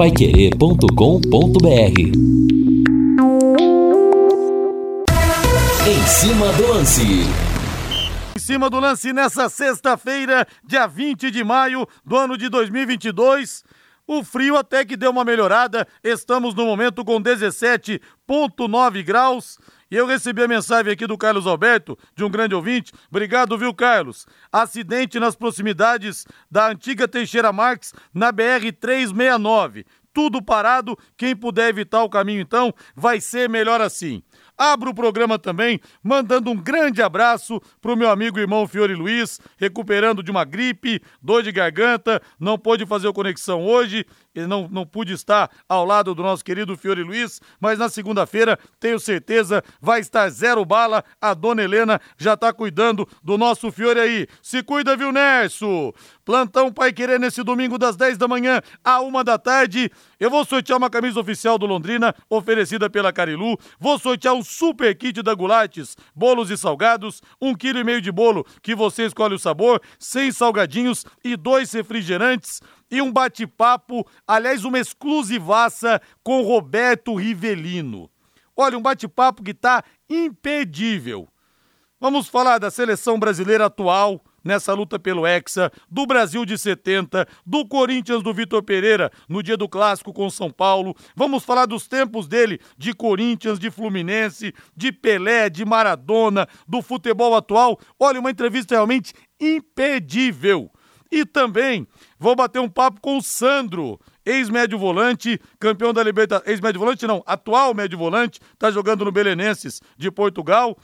paiquerê.com.br Em cima do lance. Em cima do lance nessa sexta-feira, dia 20 de maio do ano de 2022. O frio até que deu uma melhorada. Estamos no momento com 17,9 graus. E eu recebi a mensagem aqui do Carlos Alberto, de um grande ouvinte. Obrigado, viu, Carlos? Acidente nas proximidades da antiga Teixeira Marques, na BR-369. Tudo parado. Quem puder evitar o caminho, então, vai ser melhor assim. Abro o programa também mandando um grande abraço pro meu amigo e irmão Fiore Luiz, recuperando de uma gripe, dor de garganta, não pôde fazer o conexão hoje, ele não, não pude estar ao lado do nosso querido Fiore Luiz, mas na segunda-feira, tenho certeza, vai estar zero bala. A dona Helena já tá cuidando do nosso Fiore aí. Se cuida, viu, Nerso? Plantão Pai Querer nesse domingo das 10 da manhã à uma da tarde. Eu vou sortear uma camisa oficial do Londrina, oferecida pela Carilu. Vou sortear um super kit da Gulates, bolos e salgados, um quilo e meio de bolo que você escolhe o sabor, sem salgadinhos e dois refrigerantes e um bate-papo, aliás, uma exclusivaça com Roberto Rivelino. Olha, um bate-papo que tá impedível. Vamos falar da seleção brasileira atual, nessa luta pelo Hexa, do Brasil de 70, do Corinthians do Vitor Pereira no dia do clássico com São Paulo. Vamos falar dos tempos dele de Corinthians, de Fluminense, de Pelé, de Maradona, do futebol atual. Olha, uma entrevista realmente impedível. E também vou bater um papo com o Sandro, ex-médio volante, campeão da Libertadores. Ex-médio volante, não, atual médio volante, tá jogando no Belenenses de Portugal.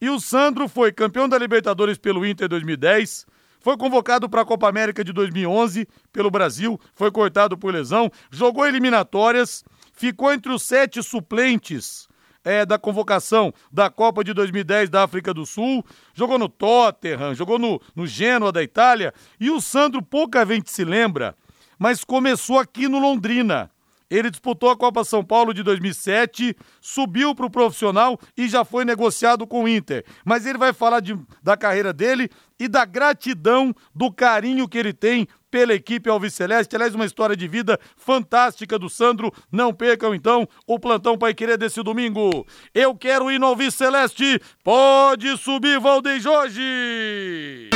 E o Sandro foi campeão da Libertadores pelo Inter 2010, foi convocado para a Copa América de 2011 pelo Brasil, foi cortado por lesão, jogou eliminatórias, ficou entre os sete suplentes é, da convocação da Copa de 2010 da África do Sul, jogou no Tottenham, jogou no, no Genoa da Itália, e o Sandro pouca gente se lembra, mas começou aqui no Londrina. Ele disputou a Copa São Paulo de 2007, subiu para o profissional e já foi negociado com o Inter. Mas ele vai falar de, da carreira dele e da gratidão, do carinho que ele tem pela equipe Alviceleste. Aliás, uma história de vida fantástica do Sandro. Não percam, então, o plantão Pai Querer desse domingo. Eu quero ir no Alviceleste. Pode subir, Valdeir Jorge!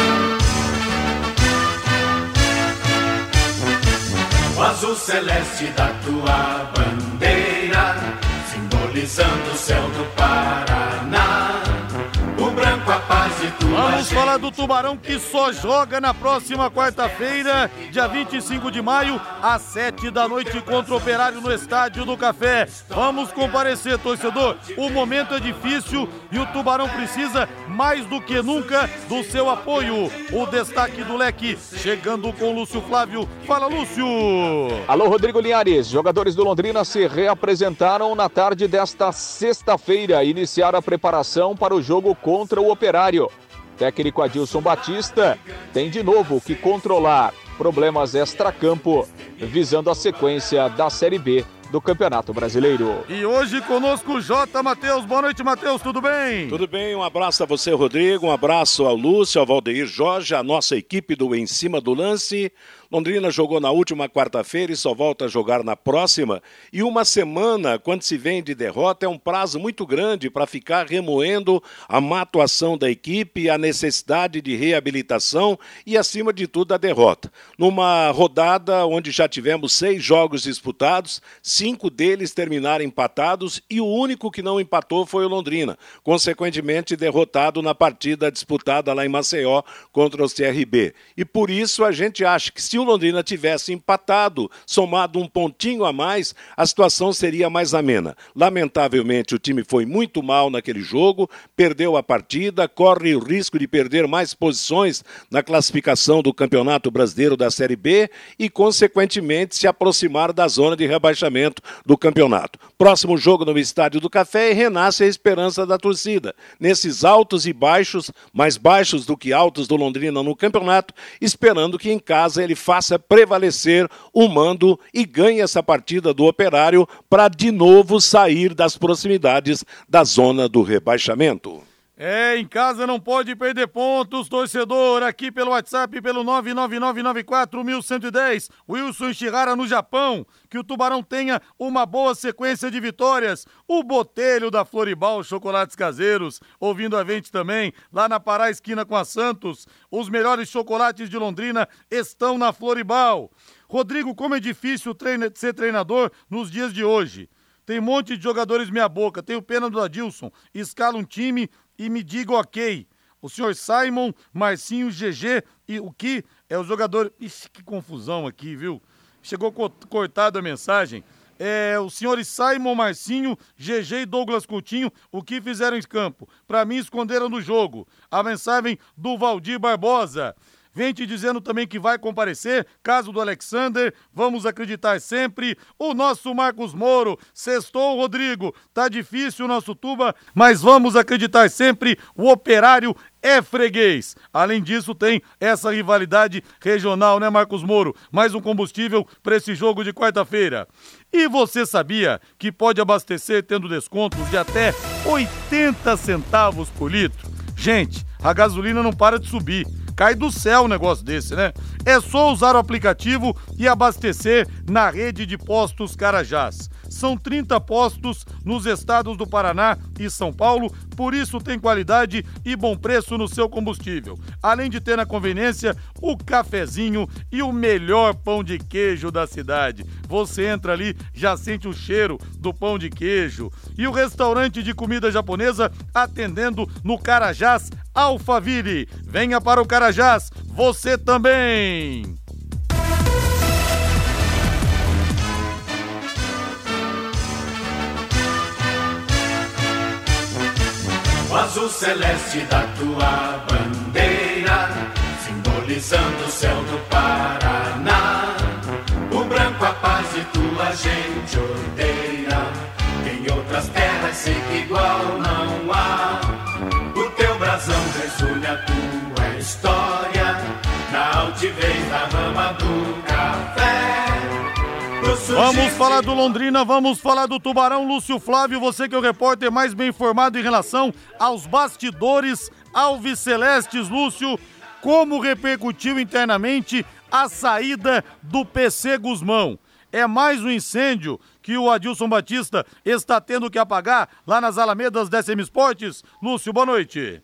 O azul celeste da tua bandeira, simbolizando o céu do Paraná. O branco a paz Vamos falar do Tubarão que só joga na próxima quarta-feira, dia 25 de maio, às 7 da noite contra o Operário no Estádio do Café. Vamos comparecer, torcedor. O momento é difícil e o Tubarão precisa mais do que nunca do seu apoio. O destaque do leque chegando com Lúcio Flávio. Fala, Lúcio! Alô, Rodrigo Linhares. Jogadores do Londrina se reapresentaram na tarde desta sexta-feira. Iniciaram a preparação para o jogo contra o Operário. Técnico Adilson Batista tem de novo que controlar problemas extracampo, visando a sequência da Série B do Campeonato Brasileiro. E hoje conosco o J. Matheus. Boa noite, Matheus. Tudo bem? Tudo bem, um abraço a você, Rodrigo. Um abraço ao Lúcio, ao Valdeir Jorge, a nossa equipe do Em Cima do Lance. Londrina jogou na última quarta-feira e só volta a jogar na próxima. E uma semana, quando se vem de derrota, é um prazo muito grande para ficar remoendo a má atuação da equipe, a necessidade de reabilitação e, acima de tudo, a derrota. Numa rodada onde já tivemos seis jogos disputados, cinco deles terminaram empatados e o único que não empatou foi o Londrina, consequentemente derrotado na partida disputada lá em Maceió contra o CRB. E por isso a gente acha que se o Londrina tivesse empatado, somado um pontinho a mais, a situação seria mais amena. Lamentavelmente, o time foi muito mal naquele jogo, perdeu a partida, corre o risco de perder mais posições na classificação do Campeonato Brasileiro da Série B e, consequentemente, se aproximar da zona de rebaixamento do campeonato. Próximo jogo no Estádio do Café e renasce a esperança da torcida. Nesses altos e baixos, mais baixos do que altos do Londrina no campeonato, esperando que em casa ele faça prevalecer o mando e ganhe essa partida do Operário para de novo sair das proximidades da zona do rebaixamento. É, em casa não pode perder pontos, torcedor, aqui pelo WhatsApp, pelo 999941110, Wilson Shihara no Japão, que o Tubarão tenha uma boa sequência de vitórias, o Botelho da Floribal Chocolates Caseiros, ouvindo a gente também, lá na Pará Esquina com a Santos, os melhores chocolates de Londrina estão na Floribal. Rodrigo, como é difícil ser treinador nos dias de hoje. Tem um monte de jogadores meia boca, tenho pena do Adilson, escala um time e me diga ok. O senhor Simon, Marcinho, GG e o que é o jogador. Ixi, que confusão aqui, viu? Chegou co cortada a mensagem. É, os senhores Simon, Marcinho, GG e Douglas Coutinho, o que fizeram em campo? Para mim, esconderam no jogo. A mensagem do Valdir Barbosa. Vem te dizendo também que vai comparecer, caso do Alexander, vamos acreditar sempre. O nosso Marcos Moro, sextou, Rodrigo, tá difícil o nosso tuba, mas vamos acreditar sempre. O operário é freguês. Além disso, tem essa rivalidade regional, né, Marcos Moro? Mais um combustível para esse jogo de quarta-feira. E você sabia que pode abastecer tendo descontos de até 80 centavos por litro? Gente, a gasolina não para de subir. Cai do céu um negócio desse, né? É só usar o aplicativo e abastecer na rede de postos Carajás. São 30 postos nos estados do Paraná e São Paulo, por isso tem qualidade e bom preço no seu combustível. Além de ter na conveniência o cafezinho e o melhor pão de queijo da cidade. Você entra ali, já sente o cheiro do pão de queijo. E o restaurante de comida japonesa atendendo no Carajás Alphaville. Venha para o Carajás, você também! O azul celeste da tua bandeira, simbolizando o céu do Paraná. O branco a paz e tua gente odeia. Em outras terras sei que igual não há. O teu brasão resume a tua história, altivez da rama do café. Vamos falar do Londrina, vamos falar do Tubarão. Lúcio Flávio, você que é o repórter mais bem informado em relação aos bastidores Alves Celestes. Lúcio, como repercutiu internamente a saída do PC Guzmão? É mais um incêndio que o Adilson Batista está tendo que apagar lá nas Alamedas da SM Esportes. Lúcio, boa noite.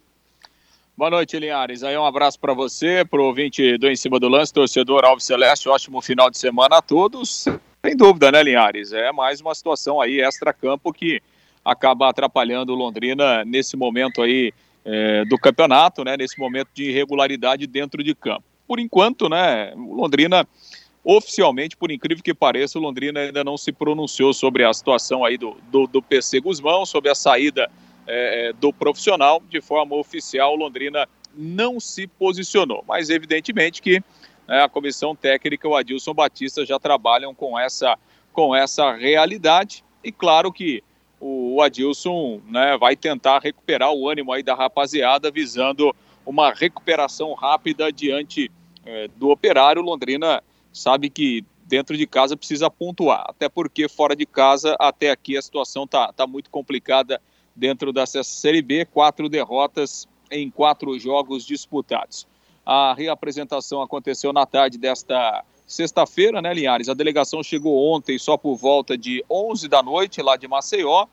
Boa noite, Linhares. Aí um abraço para você, para o ouvinte do Em Cima do Lance, torcedor Alves Celeste. Ótimo final de semana a todos. Sem dúvida, né, Linhares? É mais uma situação aí extra-campo que acaba atrapalhando o Londrina nesse momento aí é, do campeonato, né? Nesse momento de irregularidade dentro de campo. Por enquanto, né, o Londrina oficialmente, por incrível que pareça, o Londrina ainda não se pronunciou sobre a situação aí do, do, do PC Guzmão, sobre a saída é, do profissional. De forma oficial, Londrina não se posicionou. Mas evidentemente que né, a comissão técnica, o Adilson Batista, já trabalham com essa, com essa realidade. E claro que o Adilson né, vai tentar recuperar o ânimo aí da rapaziada, visando uma recuperação rápida diante é, do operário. Londrina sabe que dentro de casa precisa pontuar, até porque fora de casa, até aqui a situação está tá muito complicada dentro da Série B, quatro derrotas em quatro jogos disputados. A reapresentação aconteceu na tarde desta sexta-feira, né, Linhares? A delegação chegou ontem só por volta de 11 da noite, lá de Maceió.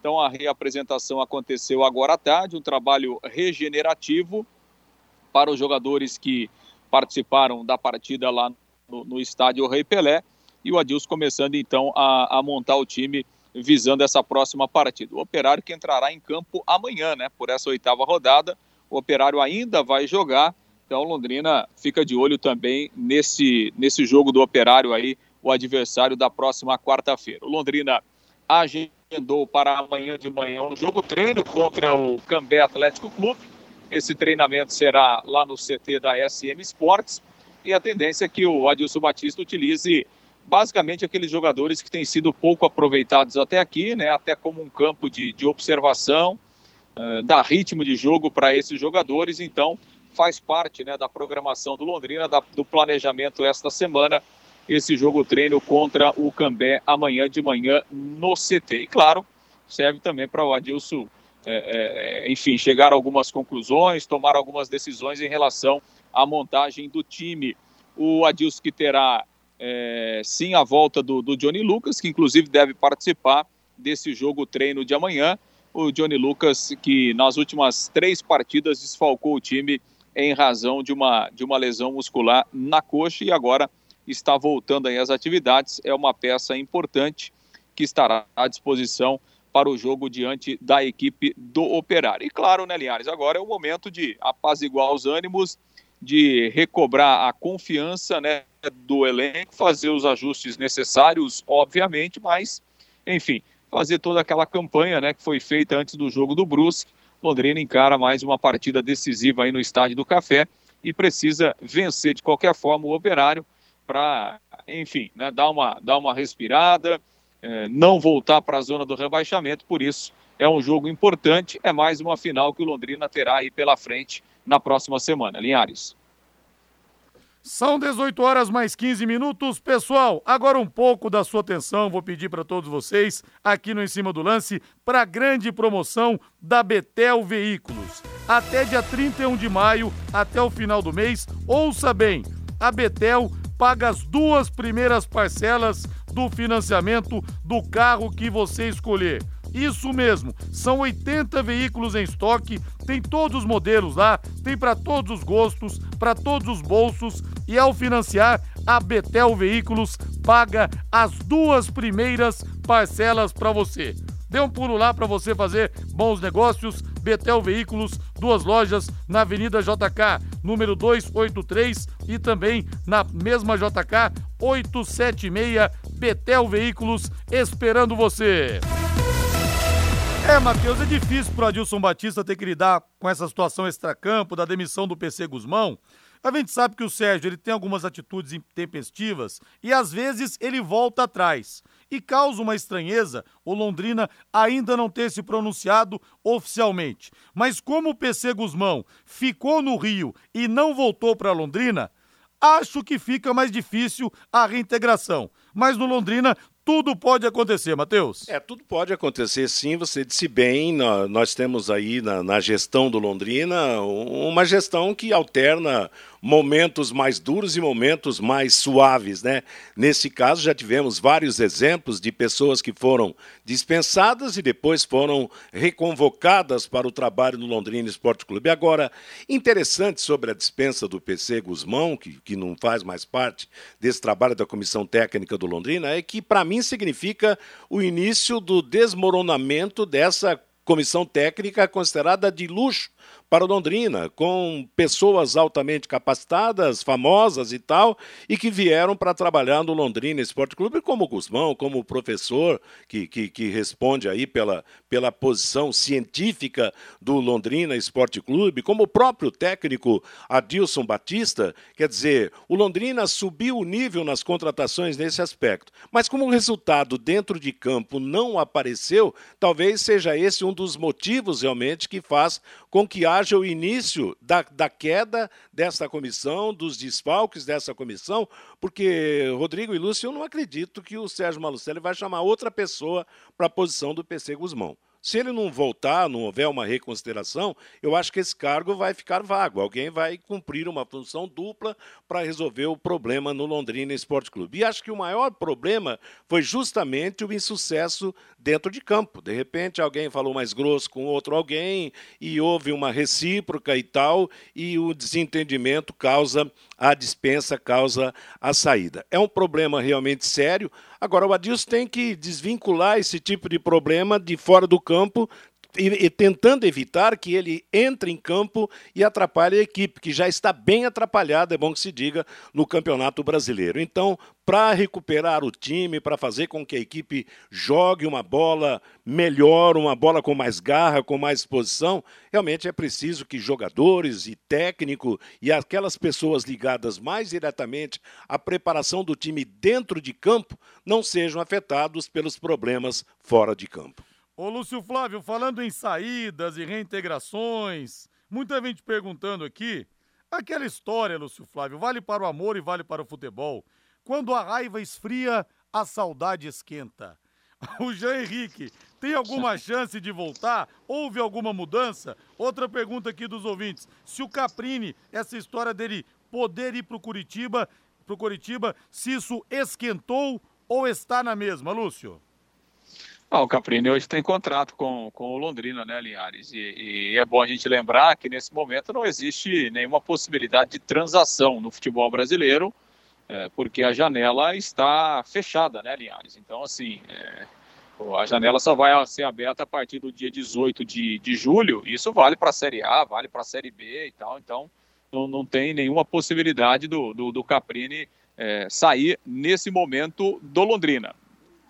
Então a reapresentação aconteceu agora à tarde, um trabalho regenerativo para os jogadores que participaram da partida lá no, no estádio Rei Pelé. E o Adilson começando então a, a montar o time visando essa próxima partida. O Operário que entrará em campo amanhã, né? Por essa oitava rodada. O Operário ainda vai jogar então, Londrina fica de olho também nesse, nesse jogo do Operário aí, o adversário da próxima quarta-feira. Londrina agendou para amanhã de manhã um jogo treino contra o Cambé Atlético Clube. Esse treinamento será lá no CT da SM Sports e a tendência é que o Adilson Batista utilize basicamente aqueles jogadores que têm sido pouco aproveitados até aqui, né, até como um campo de, de observação, uh, ritmo de jogo para esses jogadores. Então, faz parte né, da programação do Londrina, da, do planejamento esta semana, esse jogo treino contra o Cambé amanhã de manhã no CT. E claro, serve também para o Adilson é, é, enfim, chegar a algumas conclusões, tomar algumas decisões em relação à montagem do time. O Adilson que terá é, sim a volta do, do, Johnny Lucas, que inclusive deve participar desse jogo treino de amanhã. O Johnny Lucas, que nas últimas três partidas desfalcou o time em razão de uma, de uma lesão muscular na coxa e agora está voltando aí às atividades. É uma peça importante que estará à disposição para o jogo diante da equipe do Operário. E claro, né, Linhares, agora é o momento de apaziguar os ânimos, de recobrar a confiança né, do elenco, fazer os ajustes necessários, obviamente, mas, enfim, fazer toda aquela campanha né, que foi feita antes do jogo do Brusque. Londrina encara mais uma partida decisiva aí no Estádio do Café e precisa vencer de qualquer forma o Operário para, enfim, né, dar, uma, dar uma respirada, é, não voltar para a zona do rebaixamento, por isso é um jogo importante, é mais uma final que o Londrina terá aí pela frente na próxima semana. Linhares. São 18 horas mais 15 minutos. Pessoal, agora um pouco da sua atenção, vou pedir para todos vocês, aqui no Em Cima do Lance, para a grande promoção da Betel Veículos. Até dia 31 de maio, até o final do mês, ouça bem, a Betel paga as duas primeiras parcelas do financiamento do carro que você escolher. Isso mesmo, são 80 veículos em estoque, tem todos os modelos lá, tem para todos os gostos, para todos os bolsos e ao financiar, a Betel Veículos paga as duas primeiras parcelas para você. Dê um pulo lá para você fazer bons negócios. Betel Veículos, duas lojas na Avenida JK, número 283 e também na mesma JK 876. Betel Veículos esperando você. É, Matheus, é difícil pro Adilson Batista ter que lidar com essa situação extracampo da demissão do PC Guzmão. A gente sabe que o Sérgio ele tem algumas atitudes intempestivas e às vezes ele volta atrás. E causa uma estranheza o Londrina ainda não ter se pronunciado oficialmente. Mas como o PC Guzmão ficou no Rio e não voltou para Londrina, acho que fica mais difícil a reintegração. Mas no Londrina tudo pode acontecer, Matheus. É, tudo pode acontecer sim, você disse bem, nós temos aí na, na, gestão do Londrina uma gestão que alterna momentos mais duros e momentos mais suaves, né? Nesse caso já tivemos vários exemplos de pessoas que foram dispensadas e depois foram reconvocadas para o trabalho no Londrina Esporte Clube. Agora, interessante sobre a dispensa do PC Guzmão, que, que não faz mais parte desse trabalho da comissão técnica do Londrina, é que para mim significa o início do desmoronamento dessa comissão técnica considerada de luxo para Londrina, com pessoas altamente capacitadas, famosas e tal, e que vieram para trabalhar no Londrina Esporte Clube, como o Guzmão, como o professor que, que, que, responde aí pela, pela posição científica do Londrina Esporte Clube, como o próprio técnico Adilson Batista. Quer dizer, o Londrina subiu o nível nas contratações nesse aspecto. Mas como o resultado dentro de campo não apareceu, talvez seja esse um dos motivos realmente que faz com que haja haja o início da, da queda dessa comissão, dos desfalques dessa comissão, porque, Rodrigo e Lúcio, eu não acredito que o Sérgio Malucelli vai chamar outra pessoa para a posição do PC Guzmão. Se ele não voltar, não houver uma reconsideração, eu acho que esse cargo vai ficar vago. Alguém vai cumprir uma função dupla para resolver o problema no Londrina Esporte Clube. E acho que o maior problema foi justamente o insucesso dentro de campo. De repente, alguém falou mais grosso com outro alguém e houve uma recíproca e tal, e o desentendimento causa a dispensa, causa a saída. É um problema realmente sério. Agora, o Adilson tem que desvincular esse tipo de problema de fora do campo, e, e, tentando evitar que ele entre em campo e atrapalhe a equipe, que já está bem atrapalhada, é bom que se diga, no Campeonato Brasileiro. Então, para recuperar o time, para fazer com que a equipe jogue uma bola melhor, uma bola com mais garra, com mais exposição, realmente é preciso que jogadores e técnico e aquelas pessoas ligadas mais diretamente à preparação do time dentro de campo não sejam afetados pelos problemas fora de campo. Ô Lúcio Flávio, falando em saídas e reintegrações, muita gente perguntando aqui, aquela história, Lúcio Flávio, vale para o amor e vale para o futebol. Quando a raiva esfria, a saudade esquenta. O Jean Henrique tem alguma chance de voltar? Houve alguma mudança? Outra pergunta aqui dos ouvintes. Se o Caprini, essa história dele poder ir para o Curitiba, pro Curitiba, se isso esquentou ou está na mesma, Lúcio? Ah, o Caprini hoje tem contrato com, com o Londrina, né, Linhares? E, e, é bom a gente lembrar que nesse momento não existe nenhuma possibilidade de transação no futebol brasileiro, é, porque a janela está fechada, né, Linhares? Então, assim, é, a janela só vai ser aberta a partir do dia 18 de, de julho. Isso vale para a Série A, vale para a Série B e tal. Então, não, não tem nenhuma possibilidade do, do, do Caprini é, sair nesse momento do Londrina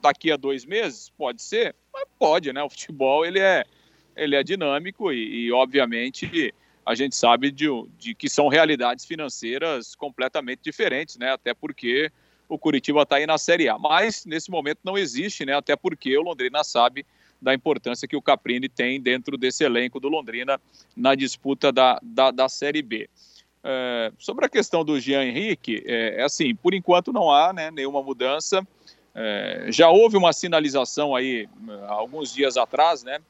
daqui a dois meses? Pode ser, mas pode, né? O futebol ele é, ele é dinâmico e, e obviamente a gente sabe de, de, que são realidades financeiras completamente diferentes, né? Até porque o Curitiba está aí na Série A. Mas nesse momento não existe, né? Até porque o Londrina sabe da importância que o Caprini tem dentro desse elenco do Londrina na disputa da, da, da Série B. É, sobre a questão do Jean Henrique, é, é assim, por enquanto não há né, nenhuma mudança. É, já houve uma sinalização aí alguns dias atrás, né,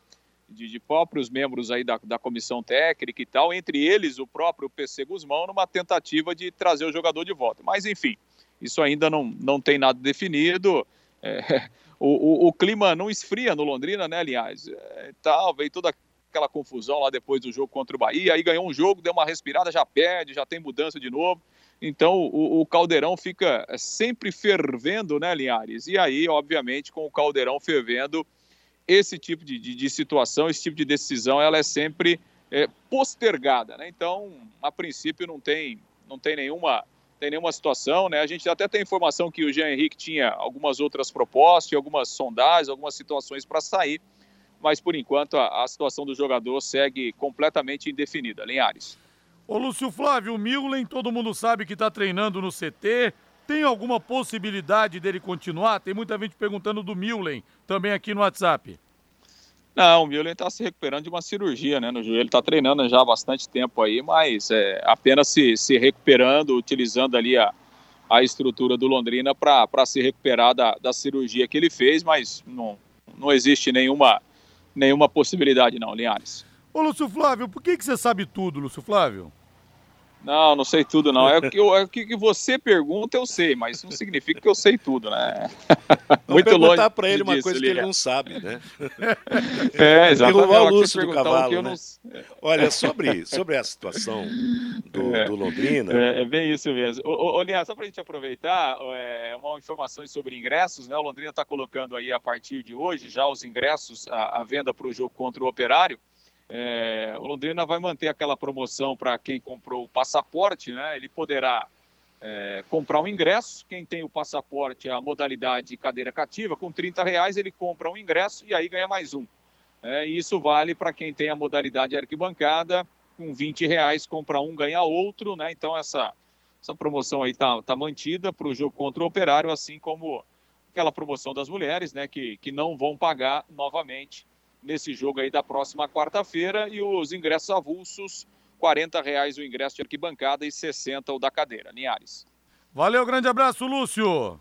de, de próprios membros aí da, da comissão técnica e tal, entre eles o próprio PC Guzmão, numa tentativa de trazer o jogador de volta. Mas enfim, isso ainda não, não tem nada definido. É, o, o, o, clima não esfria no Londrina, né, aliás? É, tal, veio toda aquela confusão lá depois do jogo contra o Bahia, aí ganhou um jogo, deu uma respirada, já perde, já tem mudança de novo. Então o, o, caldeirão fica sempre fervendo, né, Linhares? E aí, obviamente, com o caldeirão fervendo, esse tipo de, de, de situação, esse tipo de decisão, ela é sempre é, postergada, né? Então, a princípio, não tem, não tem nenhuma tem nenhuma situação, né? A gente até tem informação que o Jean Henrique tinha algumas outras propostas, algumas sondagens, algumas situações para sair, mas por enquanto a, a situação do jogador segue completamente indefinida. Linhares. Ô Lúcio Flávio, o Milen, todo mundo sabe que está treinando no CT. Tem alguma possibilidade dele continuar? Tem muita gente perguntando do Milen, também aqui no WhatsApp. Não, o Milen está se recuperando de uma cirurgia né, no joelho. Ele está treinando já há bastante tempo aí, mas é, apenas se, se recuperando, utilizando ali a, a estrutura do Londrina para se recuperar da, da cirurgia que ele fez, mas não, não existe nenhuma, nenhuma possibilidade não, Linhares. Ô, Lúcio Flávio, por que, que você sabe tudo, Lúcio Flávio? Não, não sei tudo, não. É o que, eu, é o que você pergunta, eu sei, mas isso não significa que eu sei tudo, né? Não Muito longe. perguntar para ele uma coisa que ele não sabe, né? É, exatamente. o Lúcio do Cavalo, né? Não... Olha, sobre, sobre a situação do, é, do Londrina... É, é, bem isso mesmo. Ô, ô, só para a gente aproveitar, é, uma informação sobre ingressos, né? O Londrina está colocando aí, a partir de hoje, já os ingressos à venda para o jogo contra o Operário. É, o Londrina vai manter aquela promoção para quem comprou o passaporte, né? Ele poderá é, comprar um ingresso. Quem tem o passaporte, a modalidade cadeira cativa, com 30 reais ele compra um ingresso e aí ganha mais um. É, e isso vale para quem tem a modalidade arquibancada, com 20 reais compra um, ganha outro, né? Então essa, essa promoção aí está tá mantida para o jogo contra o Operário, assim como aquela promoção das mulheres, né? Que, que não vão pagar novamente nesse jogo aí da próxima quarta-feira e os ingressos avulsos, R$ reais o ingresso de arquibancada e 60 o da cadeira. Linhares. Valeu, grande abraço, Lúcio.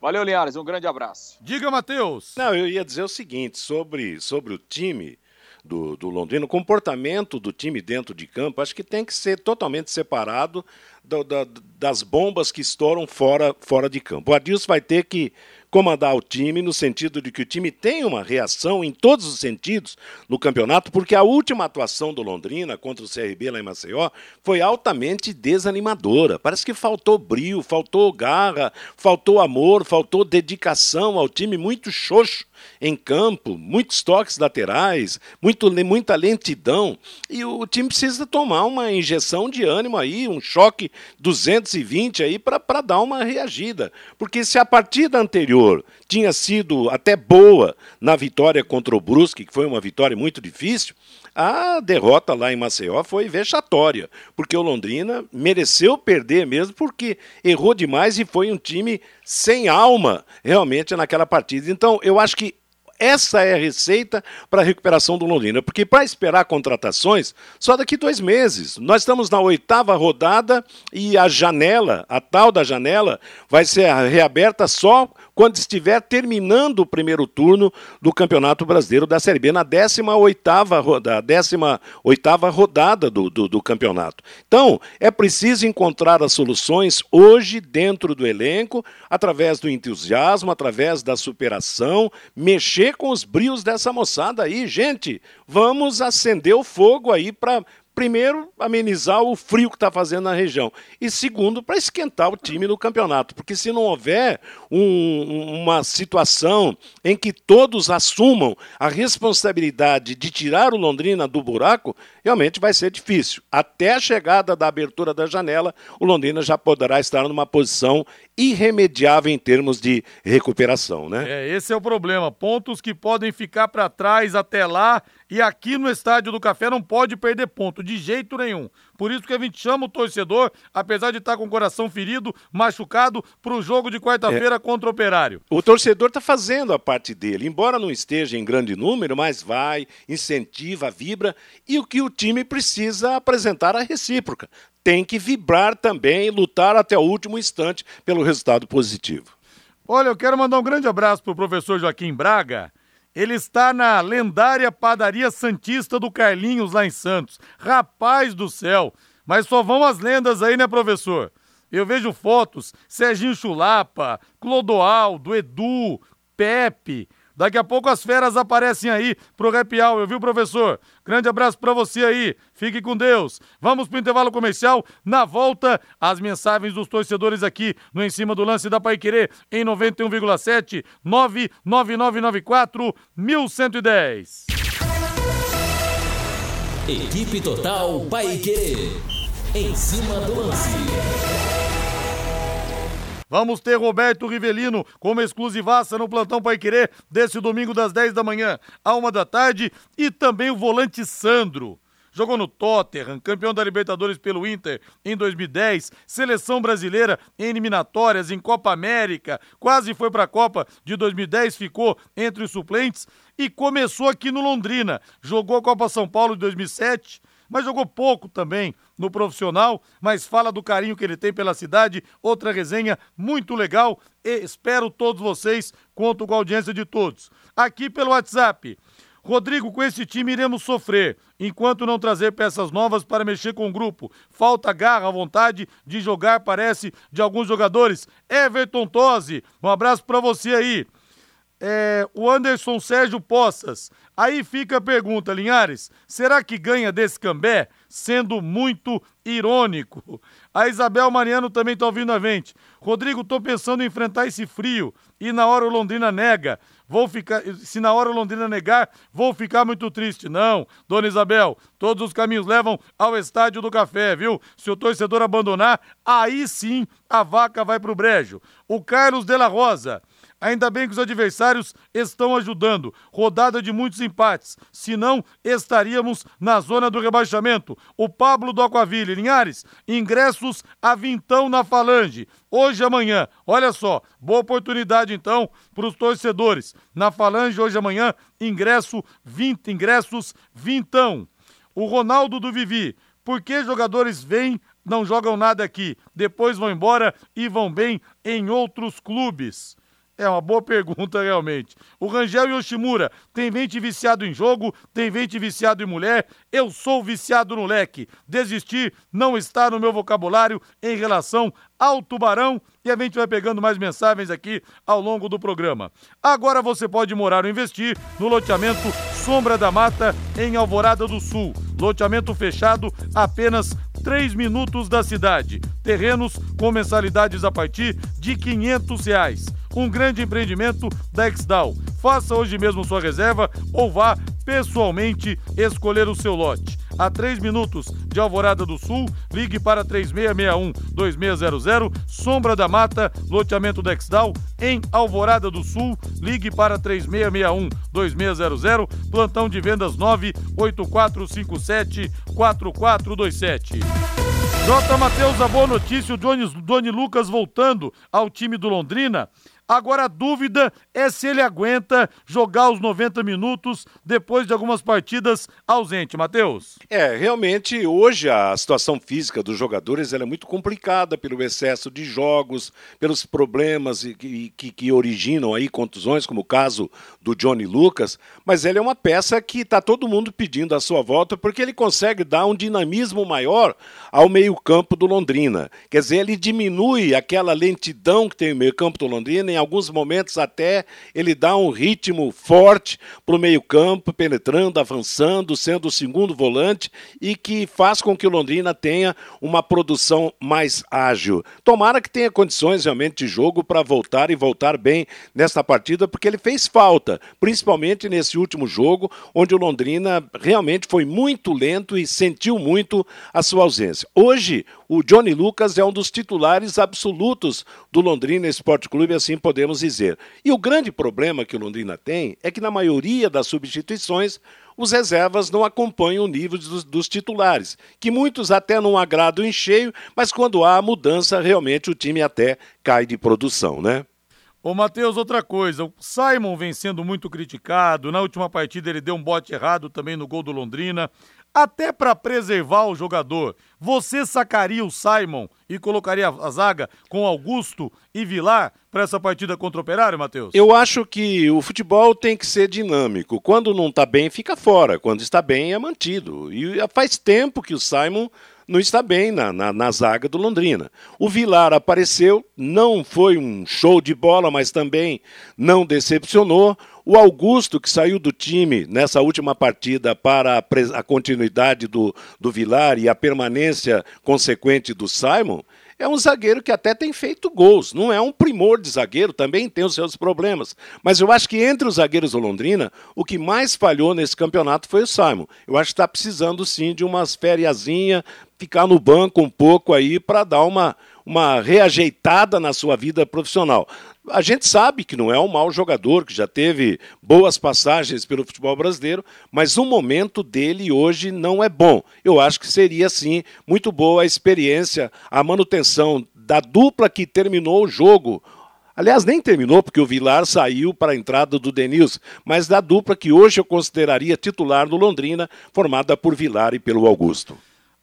Valeu, Linhares, um grande abraço. Diga, Matheus. Não, eu ia dizer o seguinte, sobre, sobre o time do, do Londrina, o comportamento do time dentro de campo, acho que tem que ser totalmente separado do, da, das bombas que estouram fora, fora de campo. O Adilson vai ter que comandar o time no sentido de que o time tem uma reação em todos os sentidos no campeonato, porque a última atuação do Londrina contra o CRB lá em Maceió foi altamente desanimadora. Parece que faltou brio, faltou garra, faltou amor, faltou dedicação ao time muito xoxo em campo, muitos toques laterais, muito, muita lentidão. E o time precisa tomar uma injeção de ânimo aí, um choque 220 aí para dar uma reagida. Porque se a partida anterior tinha sido até boa na vitória contra o Brusque, que foi uma vitória muito difícil, a derrota lá em Maceió foi vexatória, porque o Londrina mereceu perder mesmo, porque errou demais e foi um time sem alma realmente naquela partida. Então, eu acho que essa é a receita para a recuperação do Londrina, porque para esperar contratações, só daqui dois meses. Nós estamos na oitava rodada e a janela, a tal da janela, vai ser reaberta só quando estiver terminando o primeiro turno do Campeonato Brasileiro da Série B, na 18ª rodada, 18 rodada do, do, do campeonato. Então, é preciso encontrar as soluções hoje dentro do elenco, através do entusiasmo, através da superação, mexer com os brios dessa moçada aí. Gente, vamos acender o fogo aí para primeiro, amenizar o frio que está fazendo na região. E segundo, para esquentar o time no campeonato. Porque se não houver um, uma situação em que todos assumam a responsabilidade de tirar o Londrina do buraco, realmente vai ser difícil. Até a chegada da abertura da janela, o Londrina já poderá estar numa posição irremediável em termos de recuperação, né? É, esse é o problema. Pontos que podem ficar para trás até lá e aqui no Estádio do Café não pode perder ponto, de jeito nenhum. Por isso que a gente chama o torcedor, apesar de estar com o coração ferido, machucado, para o jogo de quarta-feira é. contra o Operário. O torcedor está fazendo a parte dele, embora não esteja em grande número, mas vai, incentiva, vibra, e o que o time precisa apresentar a recíproca. Tem que vibrar também e lutar até o último instante pelo resultado positivo. Olha, eu quero mandar um grande abraço para o professor Joaquim Braga ele está na lendária padaria Santista do Carlinhos, lá em Santos. Rapaz do céu! Mas só vão as lendas aí, né, professor? Eu vejo fotos, Serginho Chulapa, Clodoaldo, Edu, Pepe, Daqui a pouco as feras aparecem aí pro Rap Hour, viu, professor? Grande abraço para você aí. Fique com Deus. Vamos pro intervalo comercial. Na volta, as mensagens dos torcedores aqui no Em Cima do Lance da Pai Querer em 91,7 99994 1110. Equipe Total Pai Querer. Em cima do lance. Vamos ter Roberto Rivelino como exclusivaça no plantão Pai Querer desse domingo das 10 da manhã à 1 da tarde e também o volante Sandro. Jogou no Tottenham, campeão da Libertadores pelo Inter em 2010, seleção brasileira em eliminatórias, em Copa América, quase foi para a Copa de 2010, ficou entre os suplentes e começou aqui no Londrina. Jogou a Copa São Paulo de 2007, mas jogou pouco também no profissional, mas fala do carinho que ele tem pela cidade. Outra resenha muito legal espero todos vocês, conto com a audiência de todos. Aqui pelo WhatsApp. Rodrigo, com esse time iremos sofrer, enquanto não trazer peças novas para mexer com o grupo. Falta garra, vontade de jogar, parece, de alguns jogadores. Everton Tosi, um abraço para você aí. É, o Anderson Sérgio Poças. Aí fica a pergunta, Linhares: será que ganha desse cambé? Sendo muito irônico. A Isabel Mariano também está ouvindo a gente. Rodrigo, tô pensando em enfrentar esse frio e na hora o Londrina nega. Vou ficar, se na hora o Londrina negar, vou ficar muito triste. Não, dona Isabel, todos os caminhos levam ao estádio do café, viu? Se o torcedor abandonar, aí sim a vaca vai pro brejo. O Carlos de la Rosa. Ainda bem que os adversários estão ajudando. Rodada de muitos empates. Senão, estaríamos na zona do rebaixamento. O Pablo do Aquaville, Linhares, ingressos a vintão na Falange. Hoje e amanhã. Olha só, boa oportunidade então para os torcedores. Na Falange, hoje e amanhã, ingresso 20, ingressos vintão. O Ronaldo do Vivi. Por que jogadores vêm, não jogam nada aqui, depois vão embora e vão bem em outros clubes? É uma boa pergunta, realmente. O Rangel Yoshimura tem gente viciado em jogo, tem gente viciado em mulher. Eu sou viciado no leque. Desistir não está no meu vocabulário em relação ao tubarão. E a gente vai pegando mais mensagens aqui ao longo do programa. Agora você pode morar ou investir no loteamento Sombra da Mata, em Alvorada do Sul. Loteamento fechado, apenas 3 minutos da cidade. Terrenos com mensalidades a partir de 500 reais um grande empreendimento da Exdal. Faça hoje mesmo sua reserva ou vá pessoalmente escolher o seu lote. A 3 minutos de Alvorada do Sul, ligue para 3661-2600, Sombra da Mata, loteamento Dexdal, em Alvorada do Sul, ligue para 3661-2600, plantão de vendas 98457-4427. J. Matheus, a boa notícia, o Doni Lucas voltando ao time do Londrina. Agora a dúvida é se ele aguenta jogar os 90 minutos depois de algumas partidas ausente, Matheus. É, realmente hoje a situação física dos jogadores é muito complicada pelo excesso de jogos, pelos problemas que, que, que, originam aí contusões, como o caso do Johnny Lucas, mas ele é uma peça que está todo mundo pedindo a sua volta porque ele consegue dar um dinamismo maior ao meio-campo do Londrina. Quer dizer, ele diminui aquela lentidão que tem o meio-campo do Londrina em alguns momentos até ele dá um ritmo forte para o meio-campo, penetrando, avançando, sendo o segundo volante e que faz com que o Londrina tenha uma produção mais ágil. Tomara que tenha condições realmente de jogo para voltar e voltar bem nesta partida, porque ele fez falta, principalmente nesse último jogo, onde o Londrina realmente foi muito lento e sentiu muito a sua ausência. Hoje, o Johnny Lucas é um dos titulares absolutos do Londrina Esporte Clube, assim podemos dizer. E o grande problema que o Londrina tem é que, na maioria das substituições, os reservas não acompanham o nível dos, dos, titulares, que muitos até não agradam em cheio, mas quando há mudança, realmente o time até cai de produção, né? Ô, Matheus, outra coisa, o Simon vem sendo muito criticado, na última partida ele deu um bote errado também no gol do Londrina, até para preservar o jogador, você sacaria o Simon e colocaria a zaga com Augusto e Vilar para essa partida contra o Operário, Matheus? Eu acho que o futebol tem que ser dinâmico. Quando não está bem, fica fora. Quando está bem, é mantido. E faz tempo que o Simon não está bem na, na, na, zaga do Londrina. O Vilar apareceu, não foi um show de bola, mas também não decepcionou. O Augusto, que saiu do time nessa última partida para a, continuidade do, do Vilar e a permanência consequente do Simon, é um zagueiro que até tem feito gols. Não é um primor de zagueiro, também tem os seus problemas. Mas eu acho que entre os zagueiros do Londrina, o que mais falhou nesse campeonato foi o Simon. Eu acho que está precisando sim de umas fériasinhas, ficar no banco um pouco aí para dar uma, uma reajeitada na sua vida profissional. A gente sabe que não é um mau jogador, que já teve boas passagens pelo futebol brasileiro, mas o momento dele hoje não é bom. Eu acho que seria, sim, muito boa a experiência, a manutenção da dupla que terminou o jogo. Aliás, nem terminou, porque o Vilar saiu para a entrada do Denilson, mas da dupla que hoje eu consideraria titular do Londrina, formada por Vilar e pelo Augusto.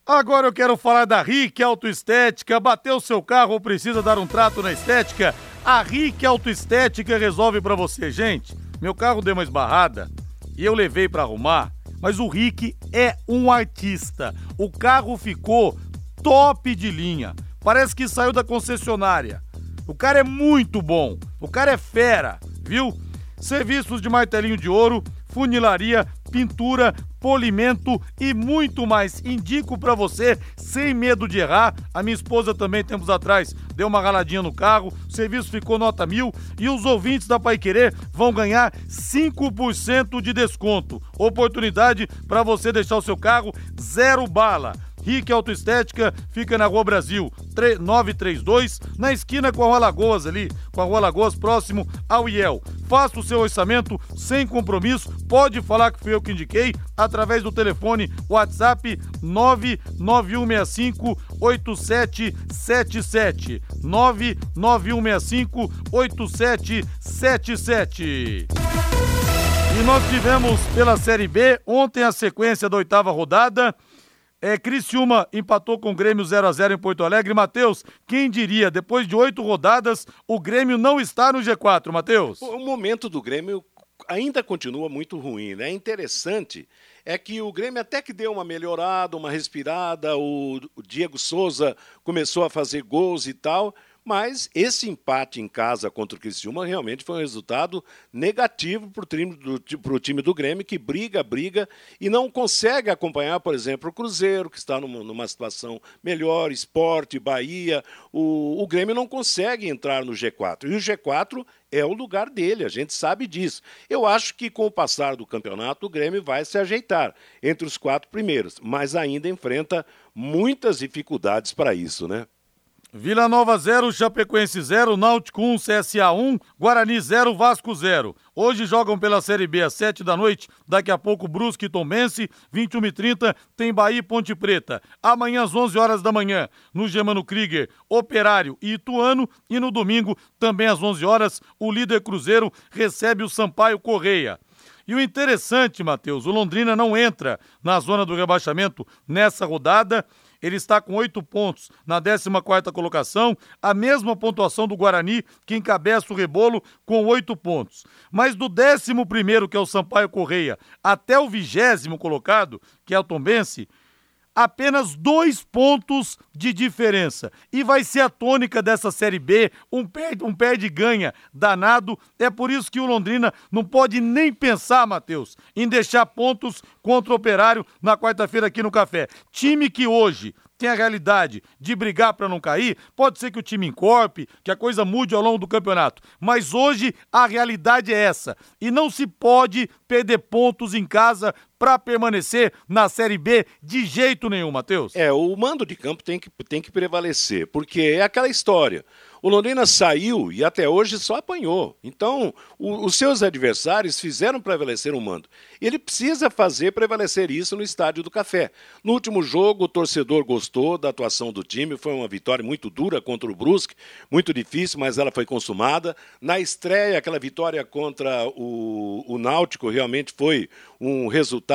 Agora eu quero falar da RIC Autoestética. Bateu seu carro ou precisa dar um trato na estética? A RIC Autoestética resolve para você. Gente, meu carro deu uma esbarrada e eu levei para arrumar, mas o Rick é um artista. O carro ficou top de linha. Parece que saiu da concessionária. O cara é muito bom. O cara é fera, viu? Serviços de martelinho de ouro, funilaria, pintura, polimento e muito mais. Indico para você, sem medo de errar. A minha esposa também, tempos atrás, deu uma raladinha no carro, o serviço ficou nota mil e os ouvintes da Pai Querer vão ganhar 5% de desconto. Oportunidade para você deixar o seu carro zero bala. Rick Autoestética fica na Rua Brasil 932, na esquina com a Rua Lagoas ali, com a Rua Lagoas próximo ao IEL. Faça o seu orçamento sem compromisso, pode falar que foi eu que indiquei através do telefone WhatsApp 99165 8777 99165 8777 e nós tivemos pela Série B ontem a sequência da oitava rodada. É, Criciúma empatou com o Grêmio 0 a 0 em Porto Alegre. Matheus, quem diria, depois de oito rodadas, o Grêmio não está no G4, Matheus? O momento do Grêmio ainda continua muito ruim, né? É interessante é que o Grêmio até que deu uma melhorada, uma respirada, o Diego Souza começou a fazer gols e tal, mas esse empate em casa contra o Criciúma realmente foi um resultado negativo para o time, do, Grêmio, que briga, briga e não consegue acompanhar, por exemplo, o Cruzeiro, que está numa, numa situação melhor, esporte, Bahia. O, o Grêmio não consegue entrar no G4. E o G4 é o lugar dele, a gente sabe disso. Eu acho que com o passar do campeonato, o Grêmio vai se ajeitar entre os quatro primeiros, mas ainda enfrenta muitas dificuldades para isso, né? Vila Nova 0, Chapecoense 0, Náutico 1, CSA 1, Guarani 0, Vasco 0. Hoje jogam pela Série B às 7 da noite, daqui a pouco Brusque e Tombense, 21 e 30 tem Bahia e Ponte Preta. Amanhã às 11 horas da manhã, no Germano Krieger, Operário e Ituano e no domingo, também às 11 horas, o líder Cruzeiro recebe o Sampaio Correia. E o interessante, Matheus, o Londrina não entra na zona do rebaixamento nessa rodada ele está com oito pontos na 14 colocação, a mesma pontuação do Guarani, que encabeça o rebolo com oito pontos. Mas do 11 que é o Sampaio Correia, até o vigésimo colocado, que é o Tombense, apenas dois pontos de diferença. E vai ser a tônica dessa Série B, um perde, um perde ganha danado. É por isso que o Londrina não pode nem pensar, Matheus, em deixar pontos contra o Operário na quarta-feira aqui no Café. Time que hoje tem a realidade de brigar para não cair, pode ser que o time encorpe, que a coisa mude ao longo do campeonato. Mas hoje a realidade é essa. E não se pode perder pontos em casa para permanecer na Série B de jeito nenhum, Matheus. É, o mando de campo tem que, tem que prevalecer, porque é aquela história. O Londrina saiu e até hoje só apanhou. Então, o, os seus adversários fizeram prevalecer o mando. Ele precisa fazer prevalecer isso no Estádio do Café. No último jogo, o torcedor gostou da atuação do time. Foi uma vitória muito dura contra o Brusque, muito difícil, mas ela foi consumada. Na estreia, aquela vitória contra o, o Náutico realmente foi um resultado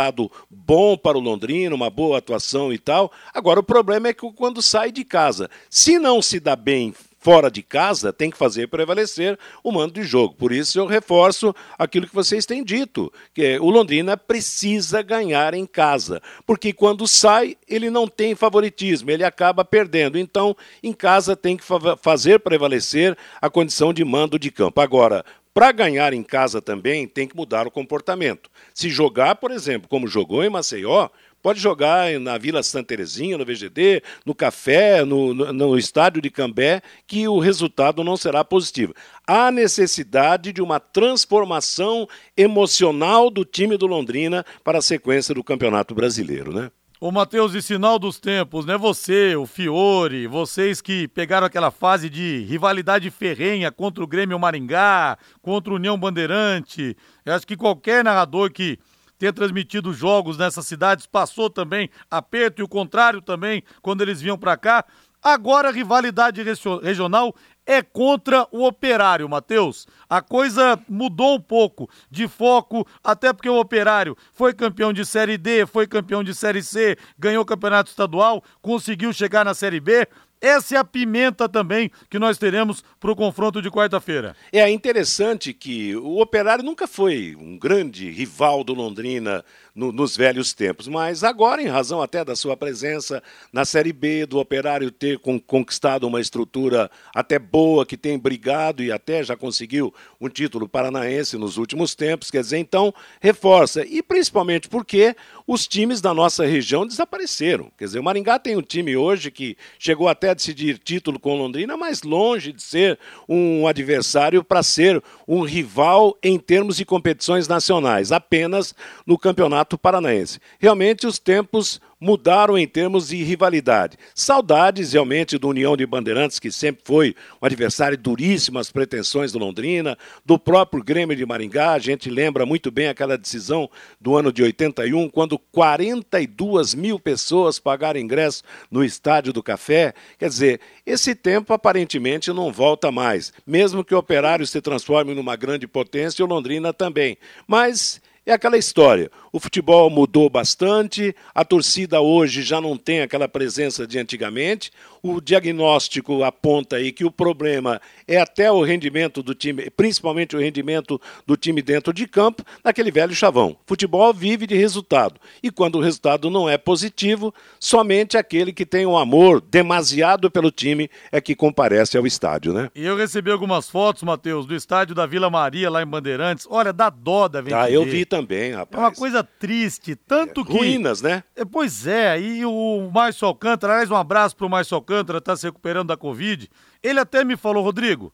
bom para o Londrina, uma boa atuação e tal. Agora, o problema é que quando sai de casa, se não se dá bem fora de casa tem que fazer prevalecer o mando de jogo. Por isso eu reforço aquilo que vocês têm dito, que o Londrina precisa ganhar em casa, porque quando sai ele não tem favoritismo, ele acaba perdendo. Então, em casa tem que fazer prevalecer a condição de mando de campo. Agora, para ganhar em casa também tem que mudar o comportamento. Se jogar, por exemplo, como jogou em Maceió, Pode jogar na Vila Santa Terezinha, no VGD, no Café, no, no, no, estádio de Cambé, que o resultado não será positivo. Há necessidade de uma transformação emocional do time do Londrina para a sequência do Campeonato Brasileiro, né? Ô Matheus, e sinal dos tempos, né? Você, o Fiore, vocês que pegaram aquela fase de rivalidade ferrenha contra o Grêmio Maringá, contra o União Bandeirante. Eu acho que qualquer narrador que ter transmitido jogos nessas cidades, passou também aperto e o contrário também quando eles vinham para cá. Agora a rivalidade regional é contra o Operário, Matheus. A coisa mudou um pouco de foco, até porque o Operário foi campeão de Série D, foi campeão de Série C, ganhou o campeonato estadual, conseguiu chegar na Série B. Essa é a pimenta também que nós teremos para o confronto de quarta-feira. É interessante que o Operário nunca foi um grande rival do Londrina no, nos velhos tempos. Mas agora, em razão até da sua presença na Série B, do Operário ter con conquistado uma estrutura até boa, que tem brigado e até já conseguiu um título paranaense nos últimos tempos, quer dizer, então reforça. E principalmente porque os times da nossa região desapareceram. Quer dizer, o Maringá tem um time hoje que chegou até a decidir título com Londrina, mas longe de ser um adversário para ser um rival em termos de competições nacionais, apenas no campeonato Campeonato Paranaense. Realmente os tempos mudaram em termos de rivalidade. Saudades realmente do União de Bandeirantes, que sempre foi um adversário duríssimo às pretensões do Londrina, do próprio Grêmio de Maringá. A gente lembra muito bem aquela decisão do ano de 81, quando 42 mil pessoas pagaram ingresso no Estádio do Café. Quer dizer, esse tempo aparentemente não volta mais, mesmo que o Operário se transforme numa grande potência e o Londrina também. Mas é aquela história. O futebol mudou bastante, a torcida hoje já não tem aquela presença de antigamente. O diagnóstico aponta aí que o problema é até o rendimento do time, principalmente o rendimento do time dentro de campo, naquele velho chavão. Futebol vive de resultado. E quando o resultado não é positivo, somente aquele que tem um amor demasiado pelo time é que comparece ao estádio, né? E eu recebi algumas fotos, Matheus, do estádio da Vila Maria, lá em Bandeirantes. Olha, dá dó da Ah, eu vi também, rapaz. É uma coisa triste, tanto é, que... Ruínas, né? É, pois é, e o Márcio Alcântara, aliás, um abraço pro Márcio Alcântara, tá se recuperando da Covid. Ele até me falou, Rodrigo,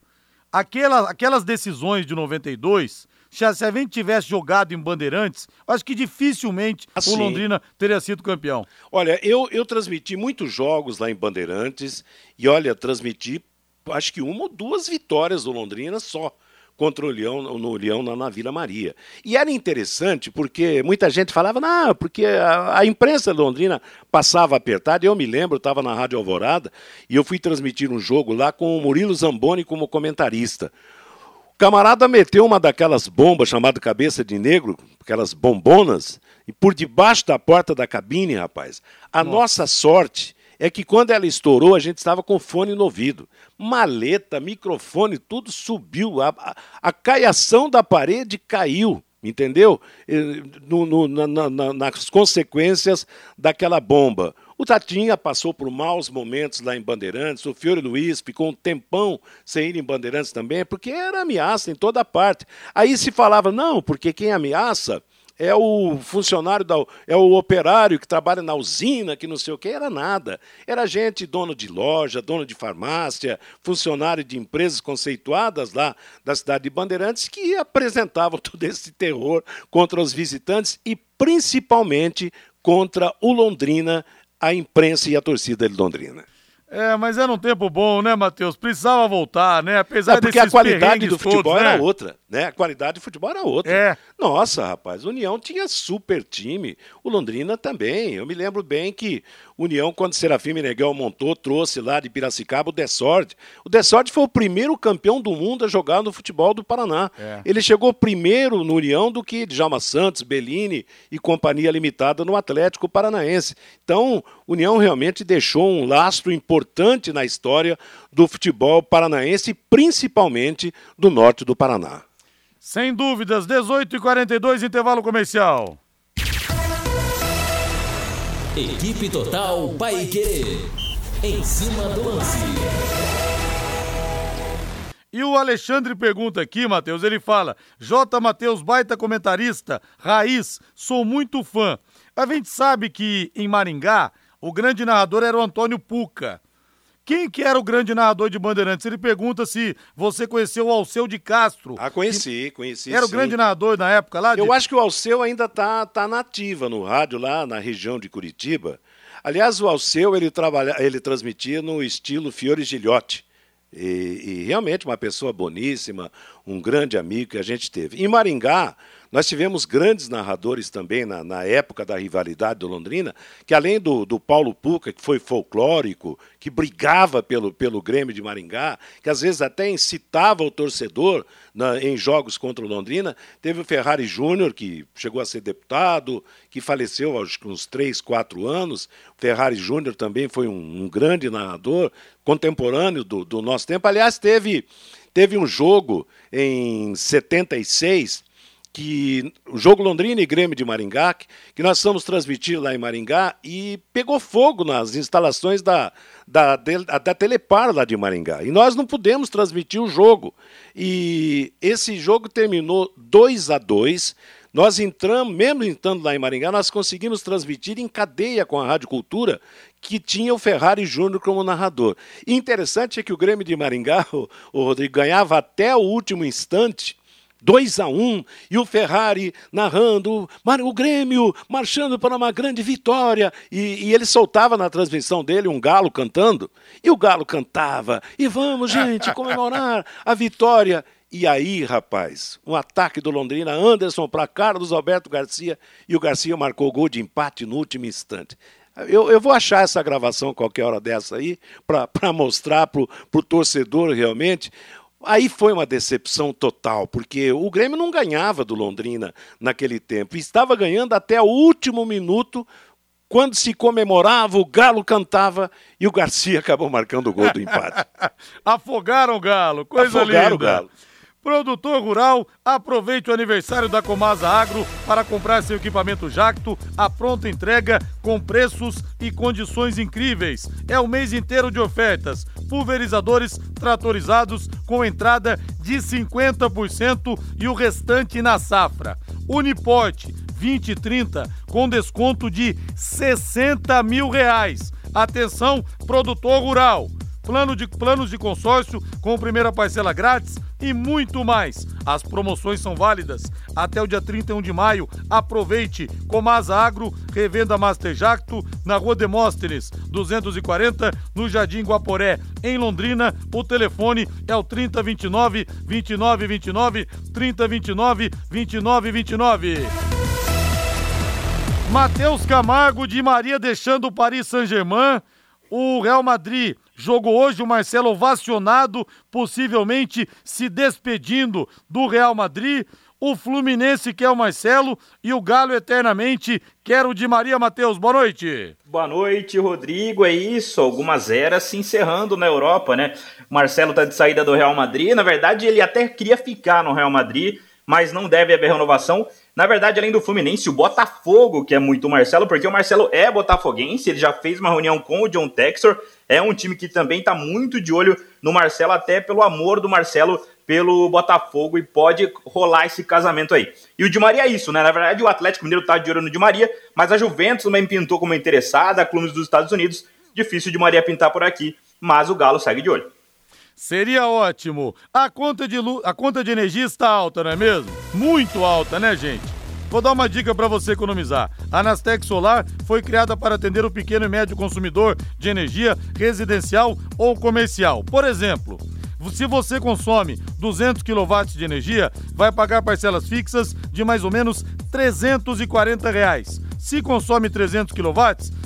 aquela, aquelas decisões de 92 se a gente tivesse jogado em Bandeirantes, acho que dificilmente assim. o Londrina teria sido campeão. Olha, eu, eu transmiti muitos jogos lá em Bandeirantes e olha, transmiti acho que uma ou duas vitórias do Londrina só contra o Leão, no Leão na, na, Vila Maria. E era interessante porque muita gente falava, não, porque a, a imprensa londrina passava apertada. Eu me lembro, estava na Rádio Alvorada e eu fui transmitir um jogo lá com o Murilo Zamboni como comentarista. O camarada meteu uma daquelas bombas chamada cabeça de negro, aquelas bombonas, e por debaixo da porta da cabine, rapaz. A nossa, nossa sorte é que quando ela estourou, a gente estava com fone no ouvido. Maleta, microfone, tudo subiu. A, a, a caiação da parede caiu, entendeu? No, no, na, na, nas consequências daquela bomba. O Tatinha passou por maus momentos lá em Bandeirantes, o Fiore Luiz ficou um tempão sem ir em Bandeirantes também, porque era ameaça em toda parte. Aí se falava, não, porque quem ameaça é o funcionário, da, é o operário que trabalha na usina, que não sei o que, era nada. Era gente dono de loja, dono de farmácia, funcionário de empresas conceituadas lá da cidade de Bandeirantes que apresentavam todo esse terror contra os visitantes e principalmente contra o Londrina, a imprensa e a torcida de Londrina. É, mas era um tempo bom, né, Matheus? Precisava voltar, né? Apesar é porque a qualidade do futebol todos, era né? outra, né? A qualidade do futebol era outra. É. Nossa, rapaz, o União tinha super time, o Londrina também. Eu me lembro bem que União, quando Serafim Meneghel montou, trouxe lá de Piracicaba o Desord. O Desord foi o primeiro campeão do mundo a jogar no futebol do Paraná. É. Ele chegou primeiro no União do que Djalma Santos, Bellini e Companhia Limitada no Atlético Paranaense. Então, União realmente deixou um lastro importante na história do futebol paranaense, principalmente do norte do Paraná. Sem dúvidas, 18 e 42 intervalo comercial. Equipe Total Paique. Em cima do lance. E o Alexandre pergunta aqui, Matheus, ele fala: J. Matheus, baita comentarista, raiz, sou muito fã. A gente sabe que em Maringá o grande narrador era o Antônio Puca. Quem que era o grande narrador de Bandeirantes? Ele pergunta se você conheceu o Alceu de Castro. Ah, conheci, conheci. Era sim. o grande narrador na época lá? De... Eu acho que o Alceu ainda tá, tá nativa no rádio lá na região de Curitiba. Aliás, o Alceu ele, trabalha, ele transmitia no estilo Fiore Gilhote. E, e, realmente uma pessoa boníssima, um grande amigo que a gente teve. Em Maringá, nós tivemos grandes narradores também na, na época da rivalidade do Londrina, que além do, do Paulo Puca, que foi folclórico, que brigava pelo, pelo Grêmio de Maringá, que às vezes até incitava o torcedor na, em jogos contra o Londrina, teve o Ferrari Júnior, que chegou a ser deputado, que faleceu aos uns 3, 4 anos. O Ferrari Júnior também foi um, um grande narrador, contemporâneo do, do nosso tempo. Aliás, teve, teve um jogo em 76 que o jogo Londrina e Grêmio de Maringá, que nós estamos transmitir lá em Maringá, e pegou fogo nas instalações da, da, da Telepar lá de Maringá. E nós não pudemos transmitir o jogo. E esse jogo terminou 2 a 2 nós entramos, mesmo entrando lá em Maringá, nós conseguimos transmitir em cadeia com a Rádio Cultura, que tinha o Ferrari Júnior como narrador. E interessante é que o Grêmio de Maringá, o, o Rodrigo, ganhava até o último instante 2 a 1 um, e o Ferrari narrando, o Grêmio marchando para uma grande vitória. E, e, ele soltava na transmissão dele um galo cantando, e o galo cantava, e vamos, gente, comemorar a vitória. E aí, rapaz, um ataque do Londrina, Anderson para Carlos Alberto Garcia, e o Garcia marcou o gol de empate no último instante. Eu, eu, vou achar essa gravação qualquer hora dessa aí, para mostrar para o torcedor realmente Aí foi uma decepção total, porque o Grêmio não ganhava do Londrina naquele tempo. Estava ganhando até o último minuto, quando se comemorava, o Galo cantava e o Garcia acabou marcando o gol do empate. Afogaram o Galo, coisa Afogaram linda. o Galo. Produtor rural, aproveite o aniversário da Comasa Agro para comprar seu equipamento Jacto a pronta entrega com preços e condições incríveis. É o mês inteiro de ofertas. Pulverizadores tratorizados com entrada de 50% e o restante na safra. Uniporte 2030 com desconto de 60 mil reais. Atenção, produtor rural. Plano de, planos de consórcio com primeira parcela grátis e muito mais. As promoções são válidas até o dia 31 de maio. Aproveite! Comasa Agro, revenda Master Jacto, na Rua Demóstenes, 240, no Jardim Guaporé, em Londrina. O telefone é o 3029 2929 3029 2929. Matheus Camargo de Maria deixando o Paris Saint-Germain. O Real Madrid jogou hoje o Marcelo ovacionado, possivelmente se despedindo do Real Madrid. O Fluminense quer o Marcelo e o Galo eternamente quer o de Maria Matheus. Boa noite. Boa noite, Rodrigo. É isso, algumas eras se encerrando na Europa, né? Marcelo tá de saída do Real Madrid. Na verdade, ele até queria ficar no Real Madrid, mas não deve haver renovação. Na verdade, além do Fluminense, o Botafogo, que é muito o Marcelo, porque o Marcelo é botafoguense, ele já fez uma reunião com o John Texor, é um time que também está muito de olho no Marcelo, até pelo amor do Marcelo pelo Botafogo e pode rolar esse casamento aí. E o Di Maria é isso, né? Na verdade, o Atlético Mineiro tá de olho no Di Maria, mas a Juventus também pintou como interessada, clubes dos Estados Unidos. Difícil de Maria pintar por aqui, mas o Galo segue de olho. Seria ótimo. A conta de, a conta de energia está alta, não é mesmo? Muito alta, né, gente? Vou dar uma dica para você economizar. A Nastec Solar foi criada para atender o pequeno e médio consumidor de energia residencial ou comercial. Por exemplo, se você consome 200 kW de energia, vai pagar parcelas fixas de mais ou menos 340 reais. Se consome 300 kW,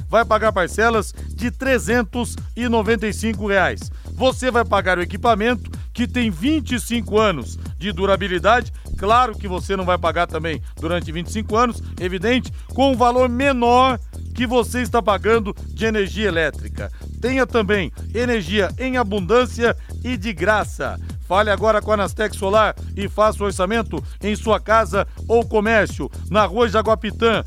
vai pagar parcelas de 395 reais. Você vai pagar o equipamento que tem 25 anos de durabilidade. Claro que você não vai pagar também durante 25 anos, evidente, com um valor menor que você está pagando de energia elétrica. Tenha também energia em abundância e de graça. Fale agora com a Anastec Solar e faça o orçamento em sua casa ou comércio, na rua Jaguapitã,